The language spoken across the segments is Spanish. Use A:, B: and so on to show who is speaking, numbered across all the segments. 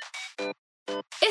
A: Thank you.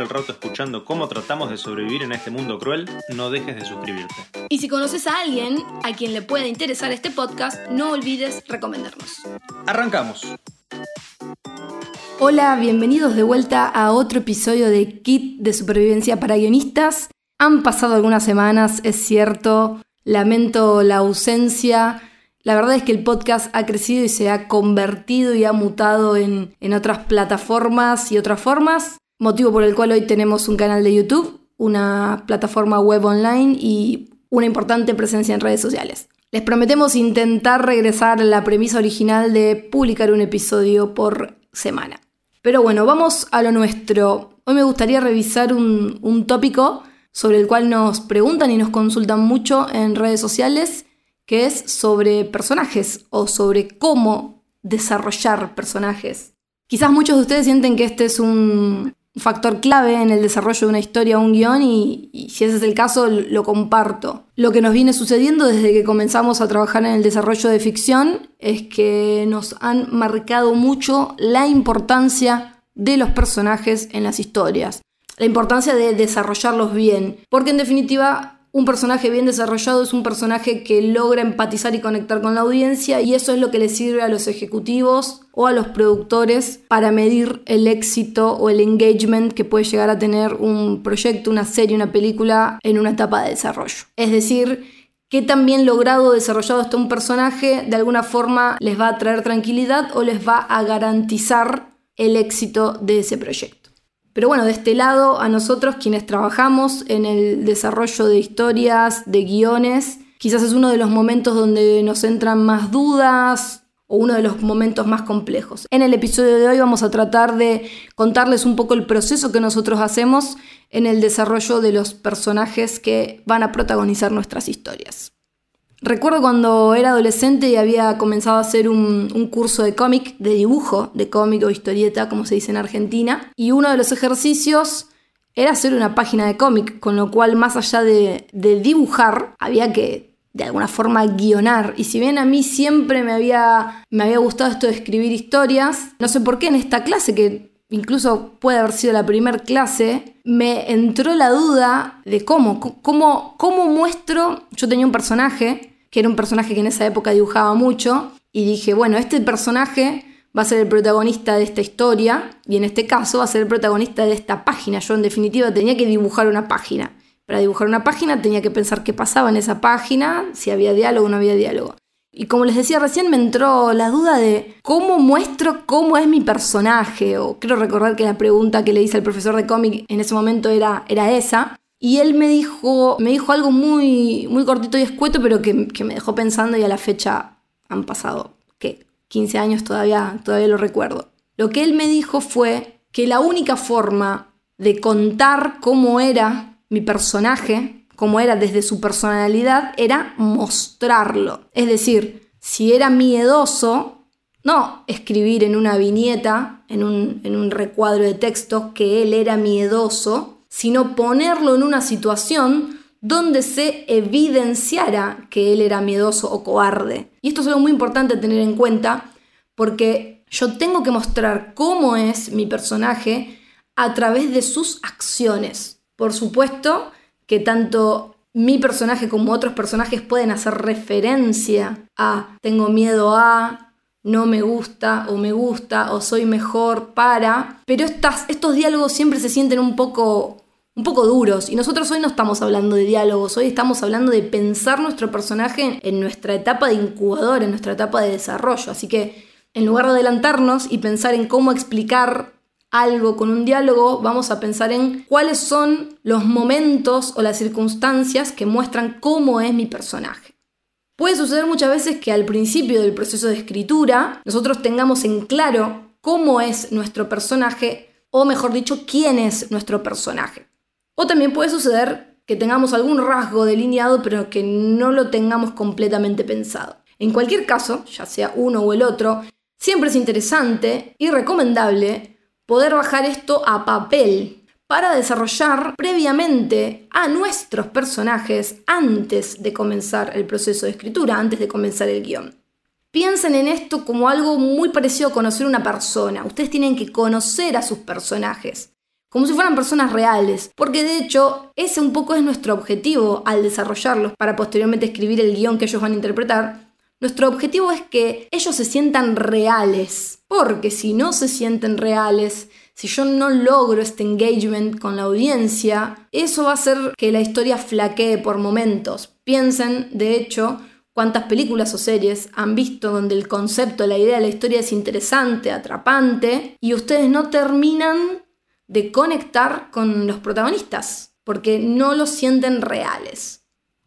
B: el rato escuchando cómo tratamos de sobrevivir en este mundo cruel, no dejes de suscribirte.
A: Y si conoces a alguien a quien le pueda interesar este podcast, no olvides recomendarnos.
B: Arrancamos.
A: Hola, bienvenidos de vuelta a otro episodio de Kit de Supervivencia para Guionistas. Han pasado algunas semanas, es cierto, lamento la ausencia. La verdad es que el podcast ha crecido y se ha convertido y ha mutado en, en otras plataformas y otras formas motivo por el cual hoy tenemos un canal de YouTube, una plataforma web online y una importante presencia en redes sociales. Les prometemos intentar regresar a la premisa original de publicar un episodio por semana. Pero bueno, vamos a lo nuestro. Hoy me gustaría revisar un, un tópico sobre el cual nos preguntan y nos consultan mucho en redes sociales, que es sobre personajes o sobre cómo desarrollar personajes. Quizás muchos de ustedes sienten que este es un, factor clave en el desarrollo de una historia o un guion y, y, si ese es el caso lo comparto. Lo que nos viene sucediendo desde que comenzamos a trabajar en el desarrollo de ficción es que nos han marcado mucho la importancia de los personajes en las historias, la importancia de desarrollarlos bien, porque en definitiva un personaje bien desarrollado es un personaje que logra empatizar y conectar con la audiencia y eso es lo que le sirve a los ejecutivos o a los productores para medir el éxito o el engagement que puede llegar a tener un proyecto, una serie, una película en una etapa de desarrollo. Es decir, qué tan bien logrado o desarrollado está un personaje de alguna forma les va a traer tranquilidad o les va a garantizar el éxito de ese proyecto. Pero bueno, de este lado, a nosotros quienes trabajamos en el desarrollo de historias, de guiones, quizás es uno de los momentos donde nos entran más dudas o uno de los momentos más complejos. En el episodio de hoy vamos a tratar de contarles un poco el proceso que nosotros hacemos en el desarrollo de los personajes que van a protagonizar nuestras historias. Recuerdo cuando era adolescente y había comenzado a hacer un, curso de cómic, de dibujo, de cómic o historieta, como se dice en Argentina, y uno de los ejercicios era hacer una página de cómic, con lo cual más allá de, de dibujar, había que de alguna forma guionar. Y si bien a mí siempre me había, me había gustado esto de escribir historias, no sé por qué en esta clase, que incluso puede haber sido la primera clase, me entró la duda de cómo, cómo, cómo muestro, yo tenía un personaje, que era un personaje que en esa época dibujaba mucho, y dije, bueno, este personaje va a ser el protagonista de esta historia, y en este caso va a ser el protagonista de esta página. Yo en definitiva tenía que dibujar una página. Para dibujar una página tenía que pensar qué pasaba en esa página, si había diálogo o no había diálogo. Y como les decía recién, me entró la duda de cómo muestro cómo es mi personaje. O quiero recordar que la pregunta que le hice al profesor de cómic en ese momento era, era esa. Y él me dijo, me dijo algo muy, muy cortito y escueto, pero que, que me dejó pensando y a la fecha han pasado, ¿qué? 15 años todavía, todavía lo recuerdo. Lo que él me dijo fue que la única forma de contar cómo era mi personaje como era desde su personalidad, era mostrarlo. Es decir, si era miedoso, no escribir en una viñeta, en un, en un recuadro de texto que él era miedoso, sino ponerlo en una situación donde se evidenciara que él era miedoso o cobarde. Y esto es algo muy importante tener en cuenta porque yo tengo que mostrar cómo es mi personaje a través de sus acciones. Por supuesto, que tanto mi personaje como otros personajes pueden hacer referencia a tengo miedo a, no me gusta o me gusta o soy mejor para, pero estas, estos diálogos siempre se sienten un poco, un poco duros. Y nosotros hoy no estamos hablando de diálogos, hoy estamos hablando de pensar nuestro personaje en nuestra etapa de incubador, en nuestra etapa de desarrollo, así que en lugar de adelantarnos y pensar en cómo explicar algo con un diálogo, vamos a pensar en cuáles son los momentos o las circunstancias que muestran cómo es mi personaje. Puede suceder muchas veces que al principio del proceso de escritura nosotros tengamos en claro cómo es nuestro personaje o mejor dicho, quién es nuestro personaje. O también puede suceder que tengamos algún rasgo delineado pero que no lo tengamos completamente pensado. En cualquier caso, ya sea uno o el otro, siempre es interesante y recomendable poder bajar esto a papel para desarrollar previamente a nuestros personajes antes de comenzar el proceso de escritura, antes de comenzar el guion. Piensen en esto como algo muy parecido a conocer una persona. Ustedes tienen que conocer a sus personajes, como si fueran personas reales, porque de hecho ese un poco es nuestro objetivo al desarrollarlos para posteriormente escribir el guion que ellos van a interpretar. Nuestro objetivo es que ellos se sientan reales, porque si no se sienten reales, si yo no logro este engagement con la audiencia, eso va a hacer que la historia flaquee por momentos. Piensen, de hecho, cuántas películas o series han visto donde el concepto, la idea de la historia es interesante, atrapante, y ustedes no terminan de conectar con los protagonistas, porque no los sienten reales.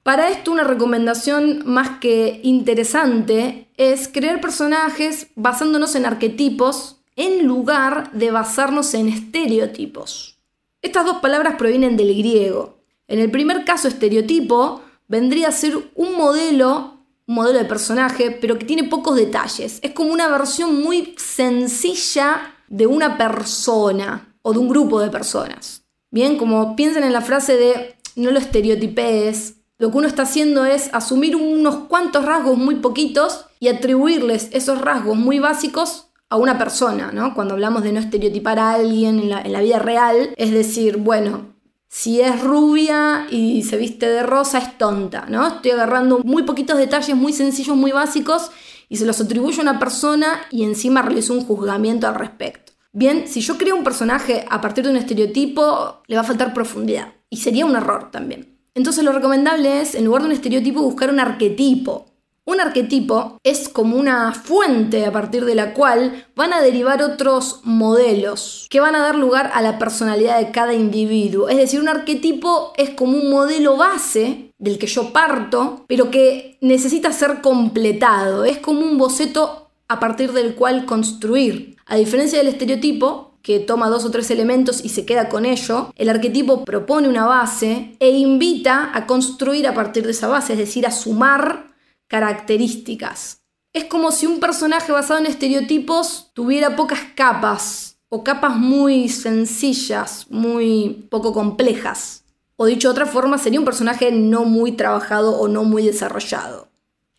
A: Para esto una recomendación más que interesante es crear personajes basándonos en arquetipos en lugar de basarnos en estereotipos. Estas dos palabras provienen del griego. En el primer caso, estereotipo vendría a ser un modelo, un modelo de personaje, pero que tiene pocos detalles. Es como una versión muy sencilla de una persona o de un grupo de personas. Bien, como piensen en la frase de no lo estereotipes, lo que uno está haciendo es asumir unos cuantos rasgos muy poquitos y atribuirles esos rasgos muy básicos a una persona, ¿no? Cuando hablamos de no estereotipar a alguien en la, vida real, es decir, bueno, si es rubia y se viste de rosa es tonta, ¿no? Estoy agarrando muy poquitos detalles muy sencillos, muy básicos y se los atribuyo a una persona y encima realizo un juzgamiento al respecto. Bien, si yo creo un personaje a partir de un estereotipo, le va a faltar profundidad y sería un error también. Entonces lo recomendable es, en lugar de un estereotipo, buscar un arquetipo, un arquetipo es como una fuente a partir de la cual van a derivar otros modelos que van a dar lugar a la personalidad de cada individuo. Es decir, un arquetipo es como un modelo base del que yo parto, pero que necesita ser completado. Es como un boceto a partir del cual construir. A diferencia del estereotipo, que toma dos o tres elementos y se queda con ello, el arquetipo propone una base e invita a construir a partir de esa base, es decir, a sumar características. Es como si un personaje basado en estereotipos tuviera pocas capas o capas muy sencillas, muy poco complejas. O dicho de otra forma, sería un personaje no muy trabajado o no muy desarrollado.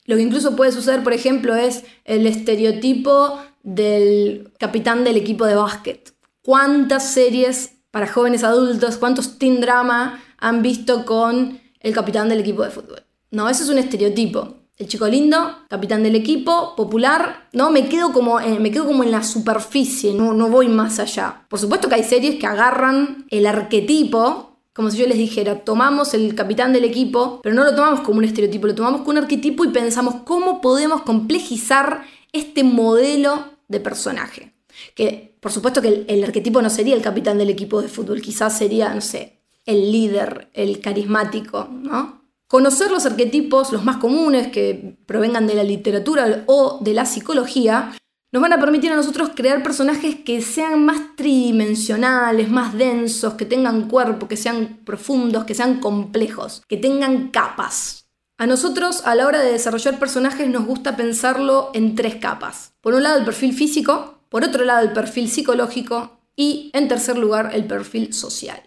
A: Lo que incluso puede suceder, por ejemplo, es el estereotipo del capitán del equipo de básquet. ¿Cuántas series para jóvenes adultos, cuántos teen drama han visto con el capitán del equipo de fútbol? No, eso es un estereotipo el chico lindo, capitán del equipo, popular, ¿no? Me quedo como, en, me quedo como en la superficie, no, no voy más allá. Por supuesto que hay series que agarran el arquetipo, como si yo les dijera, tomamos el capitán del equipo, pero no lo tomamos como un estereotipo, lo tomamos como un arquetipo y pensamos cómo podemos complejizar este modelo de personaje. Que por supuesto que el, arquetipo no sería el capitán del equipo de fútbol, quizás sería, no sé, el líder, el carismático, ¿no? Conocer los arquetipos, los más comunes que provengan de la literatura o de la psicología, nos van a permitir a nosotros crear personajes que sean más tridimensionales, más densos, que tengan cuerpo, que sean profundos, que sean complejos, que tengan capas. A nosotros a la hora de desarrollar personajes nos gusta pensarlo en tres capas. Por un lado el perfil físico, por otro lado el perfil psicológico y en tercer lugar el perfil social.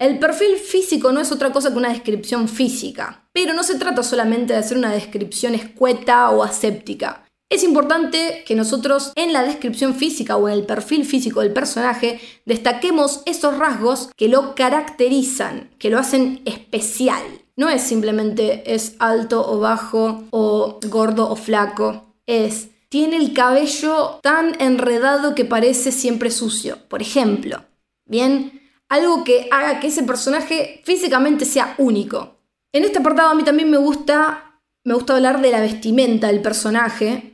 A: El perfil físico no es otra cosa que una descripción física, pero no se trata solamente de hacer una descripción escueta o aséptica. Es importante que nosotros en la descripción física o en el perfil físico del personaje destaquemos esos rasgos que lo caracterizan, que lo hacen especial. No es simplemente es alto o bajo o gordo o flaco, es tiene el cabello tan enredado que parece siempre sucio, por ejemplo. Bien, algo que haga que ese personaje físicamente sea único. En este apartado a mí también me gusta, me gusta hablar de la vestimenta del personaje,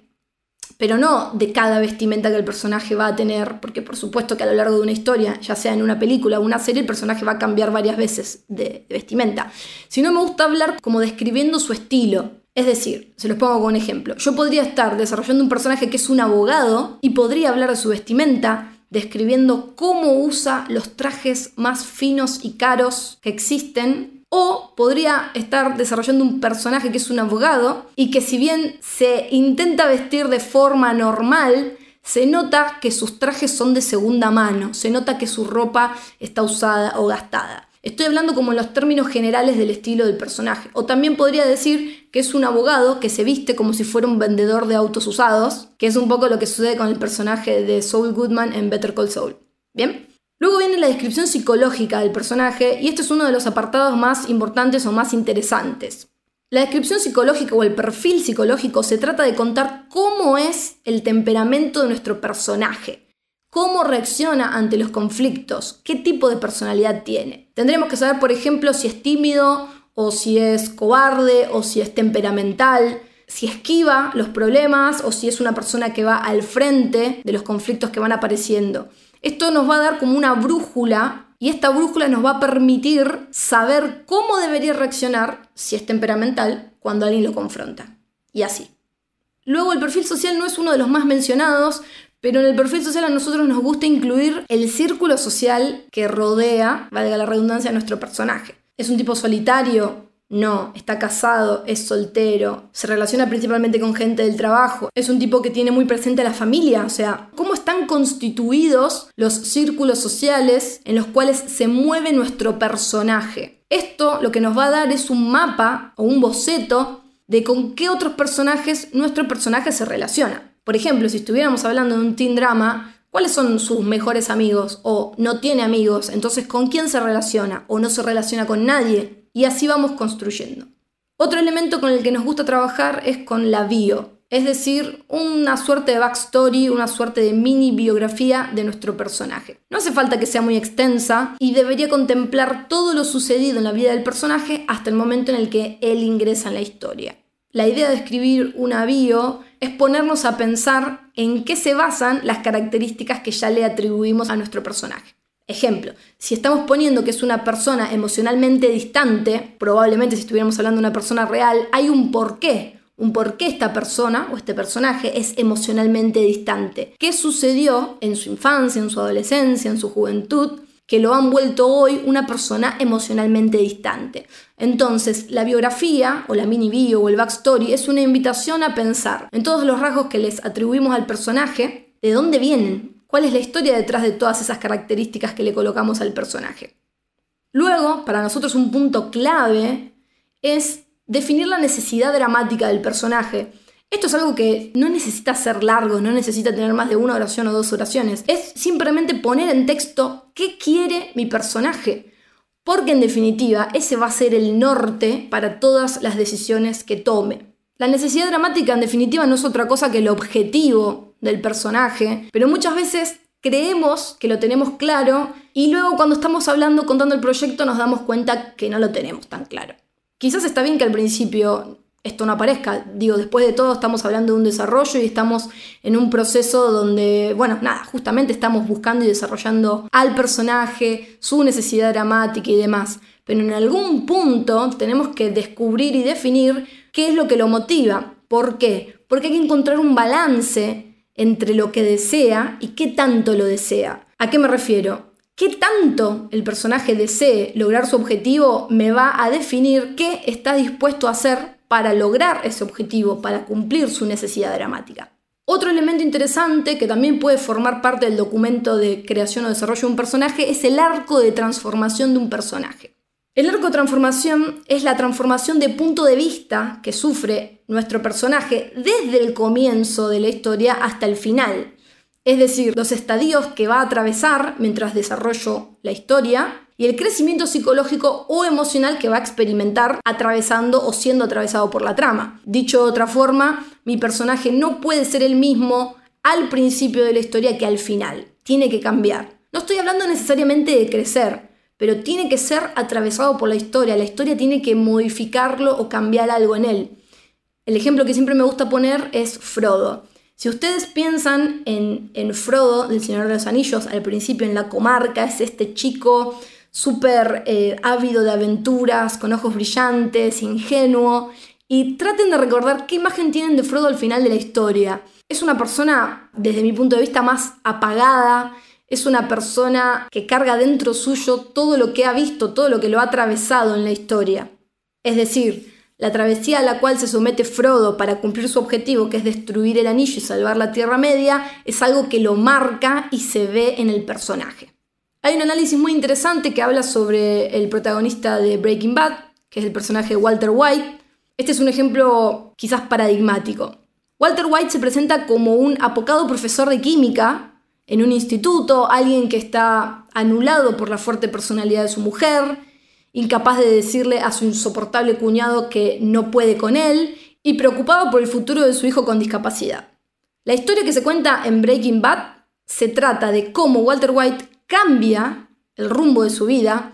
A: pero no de cada vestimenta que el personaje va a tener, porque por supuesto que a lo largo de una historia, ya sea en una película o una serie, el personaje va a cambiar varias veces de, vestimenta, sino me gusta hablar como describiendo su estilo. Es decir, se los pongo como un ejemplo. Yo podría estar desarrollando un personaje que es un abogado y podría hablar de su vestimenta, describiendo cómo usa los trajes más finos y caros que existen. O podría estar desarrollando un personaje que es un abogado y que si bien se intenta vestir de forma normal, se nota que sus trajes son de segunda mano, se nota que su ropa está usada o gastada. Estoy hablando como en los términos generales del estilo del personaje. O también podría decir que es un abogado que se viste como si fuera un vendedor de autos usados, que es un poco lo que sucede con el personaje de Saul Goodman en Better Call Saul. ¿Bien? Luego viene la descripción psicológica del personaje y este es uno de los apartados más importantes o más interesantes. La descripción psicológica o el perfil psicológico se trata de contar cómo es el temperamento de nuestro personaje cómo reacciona ante los conflictos, qué tipo de personalidad tiene. Tendremos que saber, por ejemplo, si es tímido o si es cobarde o si es temperamental, si esquiva los problemas o si es una persona que va al frente de los conflictos que van apareciendo. Esto nos va a dar como una brújula y esta brújula nos va a permitir saber cómo debería reaccionar si es temperamental cuando alguien lo confronta. Y así. Luego el perfil social no es uno de los más mencionados, pero en el perfil social a nosotros nos gusta incluir el círculo social que rodea, valga la redundancia, a nuestro personaje. ¿Es un tipo solitario? No, está casado, es soltero, se relaciona principalmente con gente del trabajo, es un tipo que tiene muy presente la familia, o sea, cómo están constituidos los círculos sociales en los cuales se mueve nuestro personaje. Esto lo que nos va a dar es un mapa o un boceto de con qué otros personajes nuestro personaje se relaciona. Por ejemplo, si estuviéramos hablando de un teen drama, ¿cuáles son sus mejores amigos? O no tiene amigos, entonces ¿con quién se relaciona? O no se relaciona con nadie. Y así vamos construyendo. Otro elemento con el que nos gusta trabajar es con la bio, es decir, una suerte de backstory, una suerte de mini biografía de nuestro personaje. No hace falta que sea muy extensa y debería contemplar todo lo sucedido en la vida del personaje hasta el momento en el que él ingresa en la historia. La idea de escribir una bio es ponernos a pensar en qué se basan las características que ya le atribuimos a nuestro personaje. Ejemplo, si estamos poniendo que es una persona emocionalmente distante, probablemente si estuviéramos hablando de una persona real, hay un porqué, un por qué esta persona o este personaje es emocionalmente distante. ¿Qué sucedió en su infancia, en su adolescencia, en su juventud? que lo han vuelto hoy una persona emocionalmente distante. Entonces, la biografía o la mini bio o el backstory es una invitación a pensar en todos los rasgos que les atribuimos al personaje, de dónde vienen, cuál es la historia detrás de todas esas características que le colocamos al personaje. Luego, para nosotros un punto clave es definir la necesidad dramática del personaje esto es algo que no necesita ser largo, no necesita tener más de una oración o dos oraciones. Es simplemente poner en texto qué quiere mi personaje. Porque en definitiva ese va a ser el norte para todas las decisiones que tome. La necesidad dramática en definitiva no es otra cosa que el objetivo del personaje, pero muchas veces creemos que lo tenemos claro y luego cuando estamos hablando, contando el proyecto, nos damos cuenta que no lo tenemos tan claro. Quizás está bien que al principio esto no aparezca. Digo, después de todo estamos hablando de un desarrollo y estamos en un proceso donde, bueno, nada, justamente estamos buscando y desarrollando al personaje, su necesidad dramática y demás. Pero en algún punto tenemos que descubrir y definir qué es lo que lo motiva. ¿Por qué? Porque hay que encontrar un balance entre lo que desea y qué tanto lo desea. ¿A qué me refiero? ¿Qué tanto el personaje desee lograr su objetivo me va a definir qué está dispuesto a hacer para lograr ese objetivo, para cumplir su necesidad dramática. Otro elemento interesante que también puede formar parte del documento de creación o desarrollo de un personaje es el arco de transformación de un personaje. El arco transformación es la transformación de punto de vista que sufre nuestro personaje desde el comienzo de la historia hasta el final. Es decir, los estadios que va a atravesar mientras desarrollo la historia y el crecimiento psicológico o emocional que va a experimentar atravesando o siendo atravesado por la trama. Dicho de otra forma, mi personaje no puede ser el mismo al principio de la historia que al final. Tiene que cambiar. No estoy hablando necesariamente de crecer, pero tiene que ser atravesado por la historia. La historia tiene que modificarlo o cambiar algo en él. El ejemplo que siempre me gusta poner es Frodo. Si ustedes piensan en, en Frodo del Señor de los Anillos, al principio en la comarca, es este chico súper eh, ávido de aventuras, con ojos brillantes, ingenuo, y traten de recordar qué imagen tienen de Frodo al final de la historia. Es una persona, desde mi punto de vista, más apagada, Es una persona que carga dentro suyo todo lo que ha visto, todo lo que lo ha atravesado en la historia. Es decir, la travesía a la cual se somete Frodo para cumplir su objetivo, que es destruir el anillo y salvar la Tierra Media, es algo que lo marca y se ve en el personaje. Hay un análisis muy interesante que habla sobre el protagonista de Breaking Bad, que es el personaje Walter White. Este es un ejemplo quizás paradigmático. Walter White se presenta como un apocado profesor de química en un instituto, alguien que está anulado por la fuerte personalidad de su mujer, incapaz de decirle a su insoportable cuñado que no puede con él y preocupado por el futuro de su hijo con discapacidad. La historia que se cuenta en Breaking Bad se trata de cómo Walter White cambia el rumbo de su vida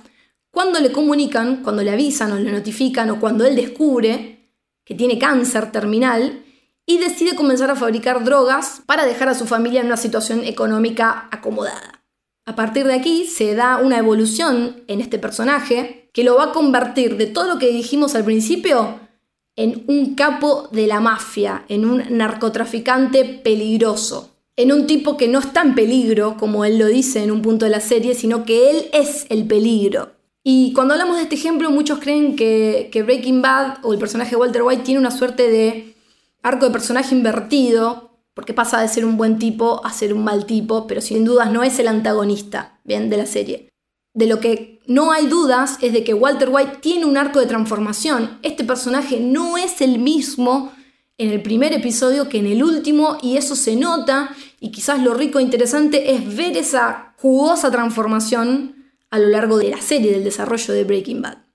A: cuando le comunican, cuando le avisan o le notifican o cuando él descubre que tiene cáncer terminal y decide comenzar a fabricar drogas para dejar a su familia en una situación económica acomodada. A partir de aquí se da una evolución en este personaje que lo va a convertir de todo lo que dijimos al principio en un capo de la mafia, en un narcotraficante peligroso, en un tipo que no está en peligro, como él lo dice en un punto de la serie, sino que él es el peligro. Y cuando hablamos de este ejemplo, muchos creen que, que Breaking Bad o el personaje Walter White tiene una suerte de arco de personaje invertido, porque pasa de ser un buen tipo a ser un mal tipo, pero sin dudas no es el antagonista, bien, de la serie. De lo que no hay dudas es de que Walter White tiene un arco de transformación. Este personaje no es el mismo en el primer episodio que en el último y eso se nota y quizás lo rico e interesante es ver esa jugosa transformación a lo largo de la serie del desarrollo de Breaking Bad.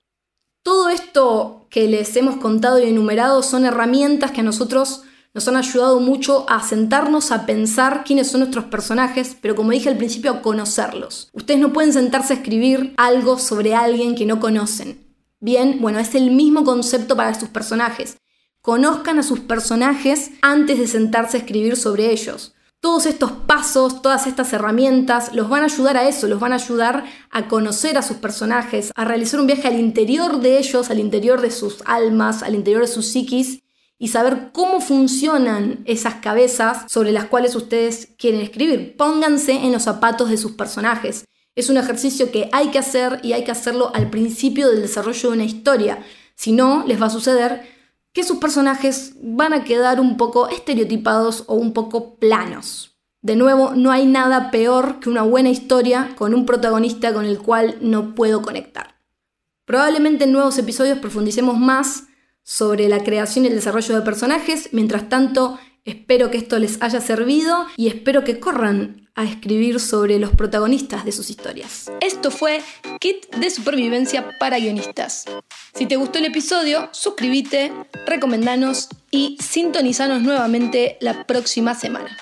A: Todo esto que les hemos contado y enumerado son herramientas que a nosotros nos han ayudado mucho a sentarnos a pensar quiénes son nuestros personajes, pero como dije al principio, a conocerlos. Ustedes no pueden sentarse a escribir algo sobre alguien que no conocen. Bien, bueno, es el mismo concepto para sus personajes. Conozcan a sus personajes antes de sentarse a escribir sobre ellos. Todos estos pasos, todas estas herramientas los van a ayudar a eso, los van a ayudar a conocer a sus personajes, a realizar un viaje al interior de ellos, al interior de sus almas, al interior de sus psiquis y saber cómo funcionan esas cabezas sobre las cuales ustedes quieren escribir. Pónganse en los zapatos de sus personajes. Es un ejercicio que hay que hacer y hay que hacerlo al principio del desarrollo de una historia. Si no, les va a suceder que sus personajes van a quedar un poco estereotipados o un poco planos. De nuevo, no hay nada peor que una buena historia con un protagonista con el cual no puedo conectar. Probablemente en nuevos episodios profundicemos más sobre la creación y el desarrollo de personajes. Mientras tanto, espero que esto les haya servido y espero que corran a escribir sobre los protagonistas de sus historias. Esto fue Kit de Supervivencia para Guionistas. Si te gustó el episodio, suscríbete, recomendanos y sintonizanos nuevamente la próxima semana.